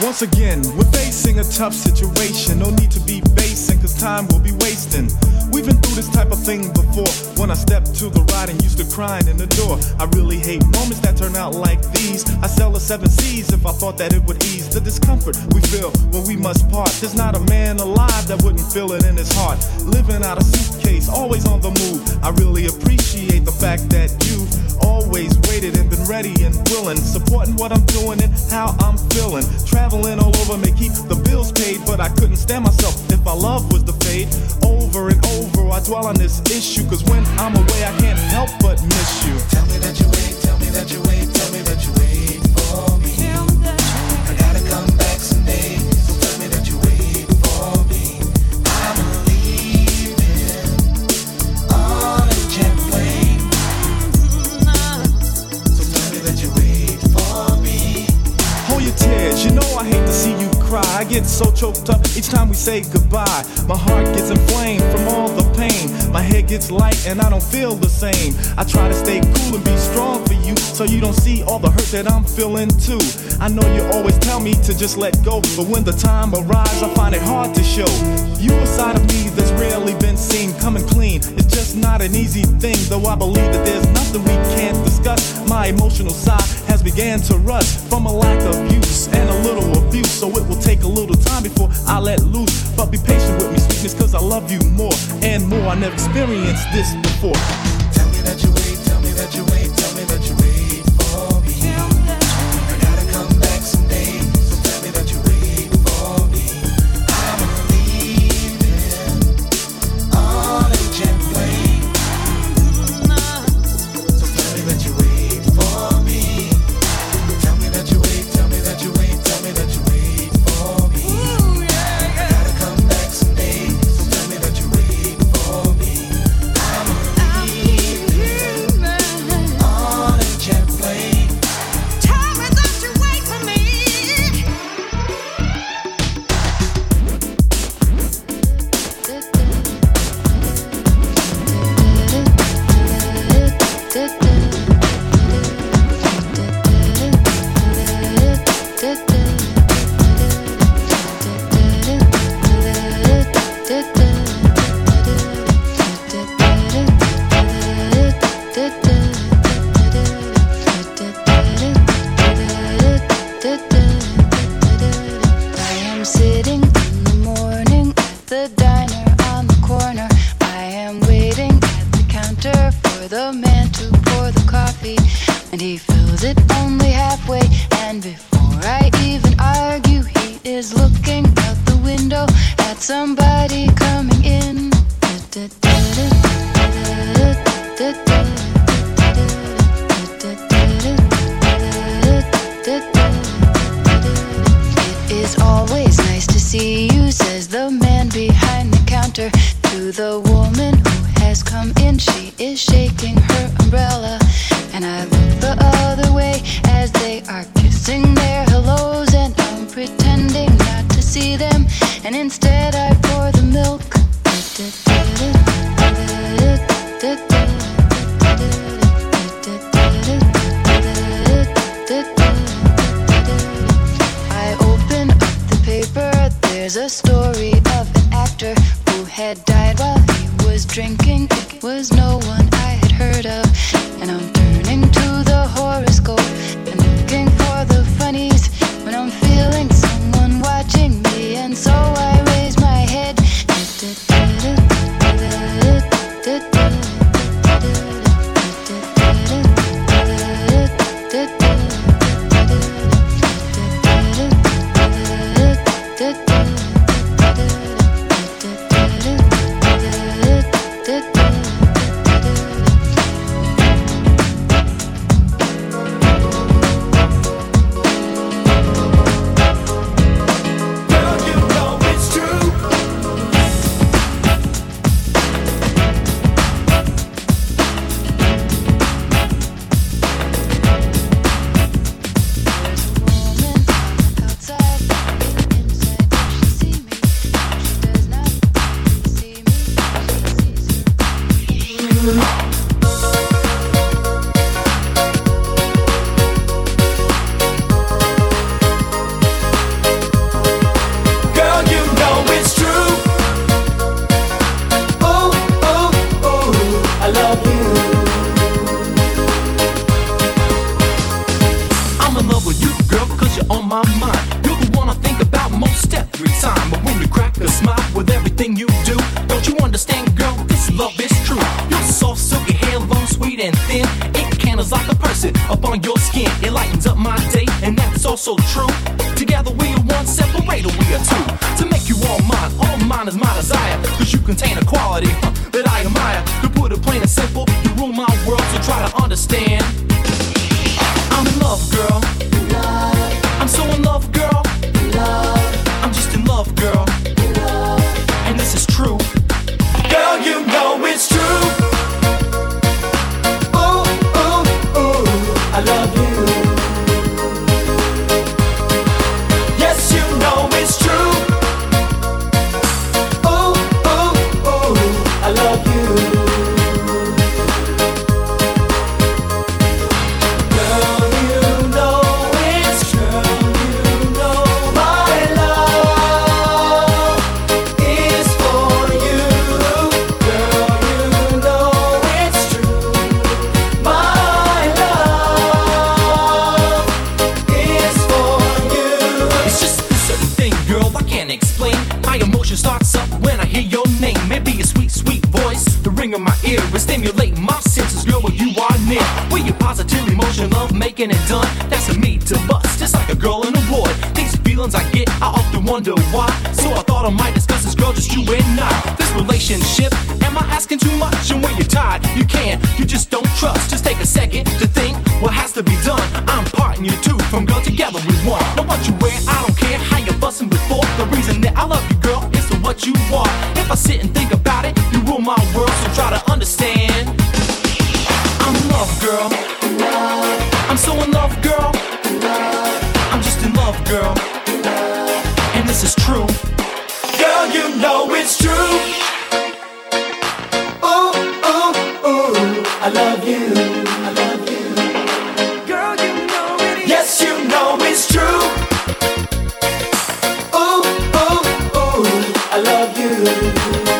Once again, we're facing a tough situation. No need to be basing, cause time will be wasting. We've been through this type of thing before. When I stepped to the ride and used to crying in the door. I really hate moments that turn out like these. I sell the seven seas if I thought that it would ease the discomfort we feel when we must part. There's not a man alive that wouldn't feel it in his heart. Living out a suitcase, always on the move. I really appreciate the fact that you've always waited and been ready and willing, supporting what I'm doing and how I'm feeling. Traveling all over may keep the bills paid, but I couldn't stand myself if my love was the fade. Over and over, I dwell on this issue, cause when I'm away, I can't help but miss you. Tell me that you wait, tell me that you wait, tell me that you wait you know I hate to see you cry. I get so choked up each time we say goodbye. My heart gets inflamed from all the pain. My head gets light and I don't feel the same. I try to stay cool and be strong for you so you don't see all the hurt that I'm feeling too. I know you always tell me to just let go, but when the time arrives, I find it hard to show. You a side of me that's rarely been seen coming clean. It's just not an easy thing, though I believe that there's nothing we can't discuss. My emotional side began to rust from a lack of use and a little abuse, so it will take a little time before I let loose. But be patient with me, sweetness, cause I love you more and more. I never experienced this before. Tell me that you There's a story of an actor who had died while he was drinking. It was no one understand. I love you.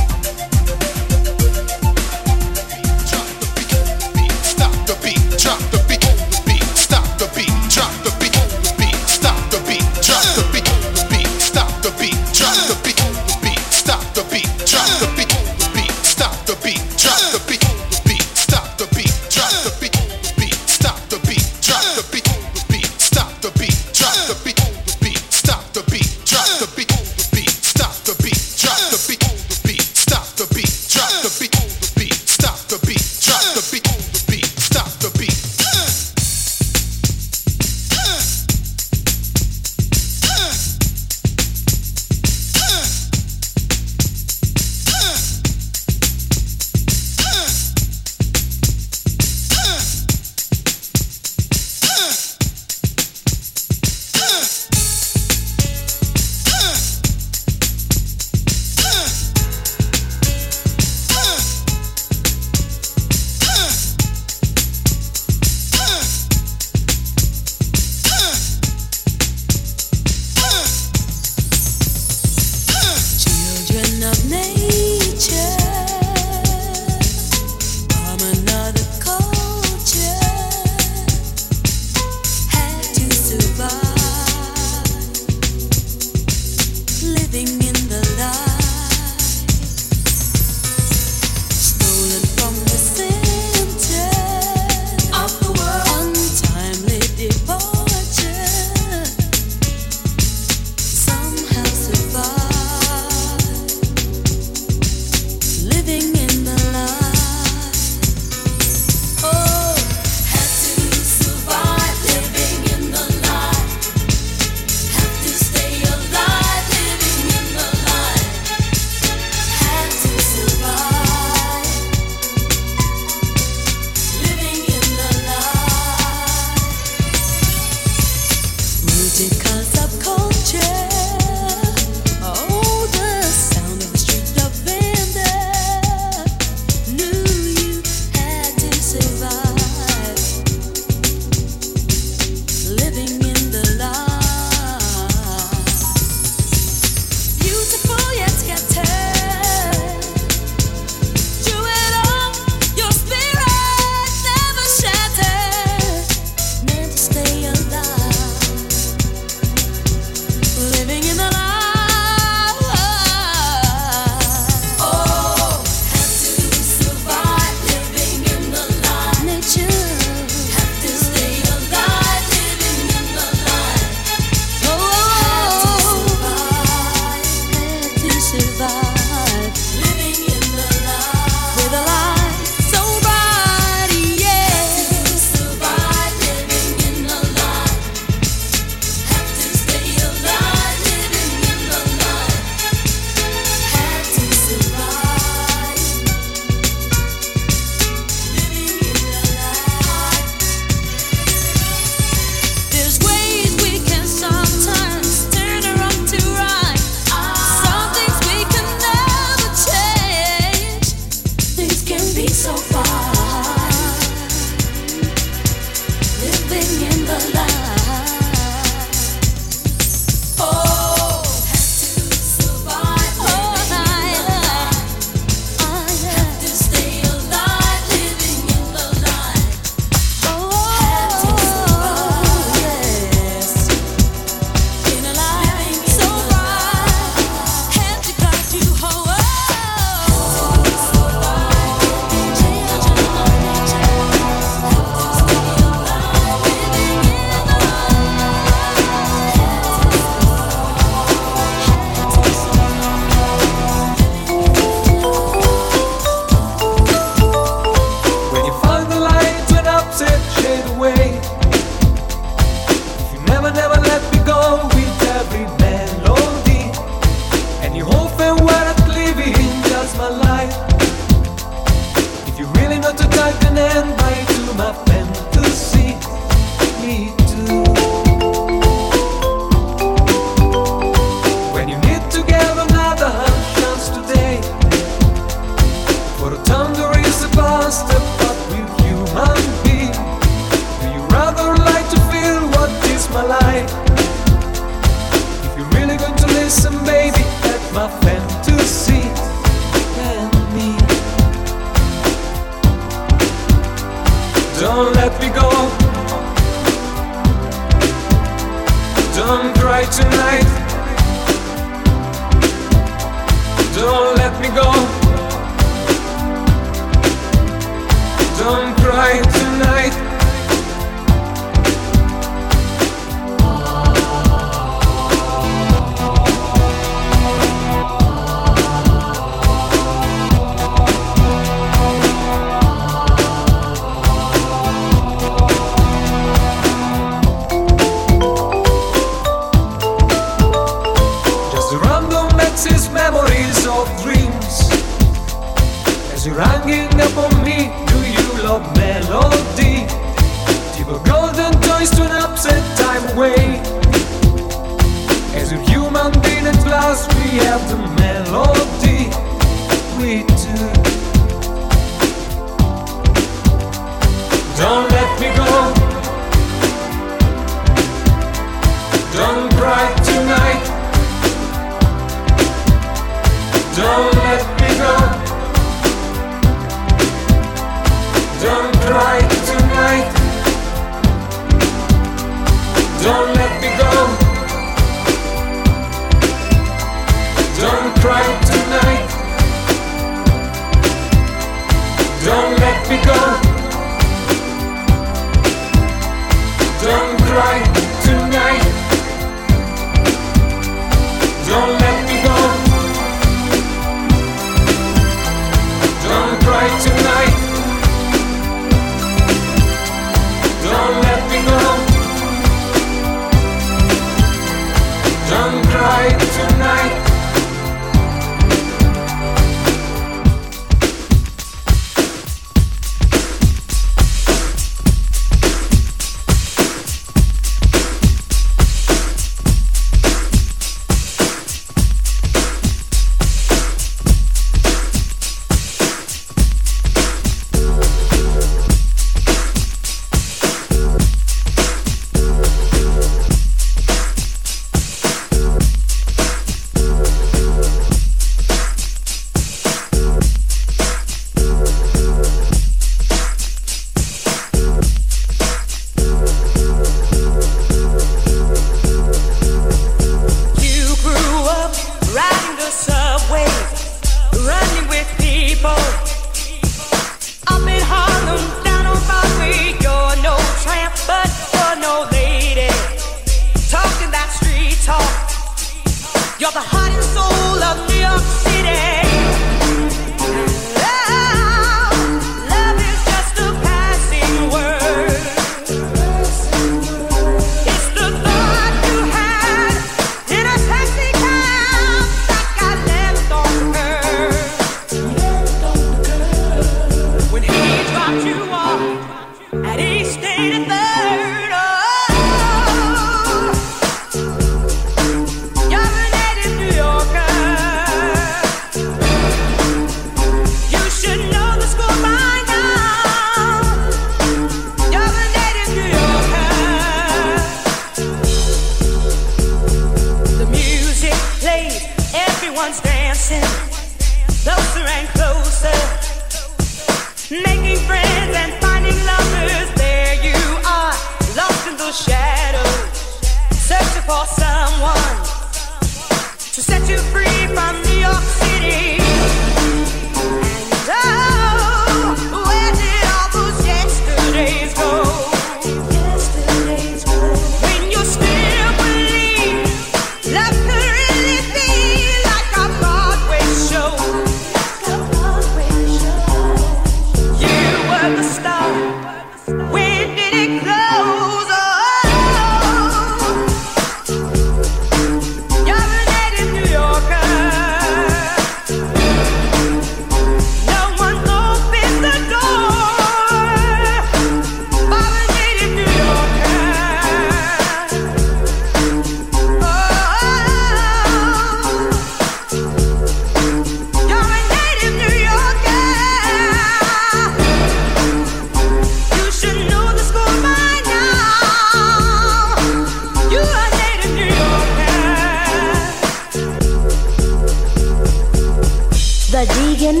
The Deegan,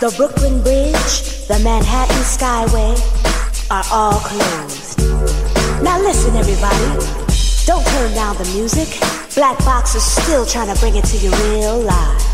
the Brooklyn Bridge, the Manhattan Skyway are all closed. Now listen, everybody. Don't turn down the music. Black Box is still trying to bring it to you real live.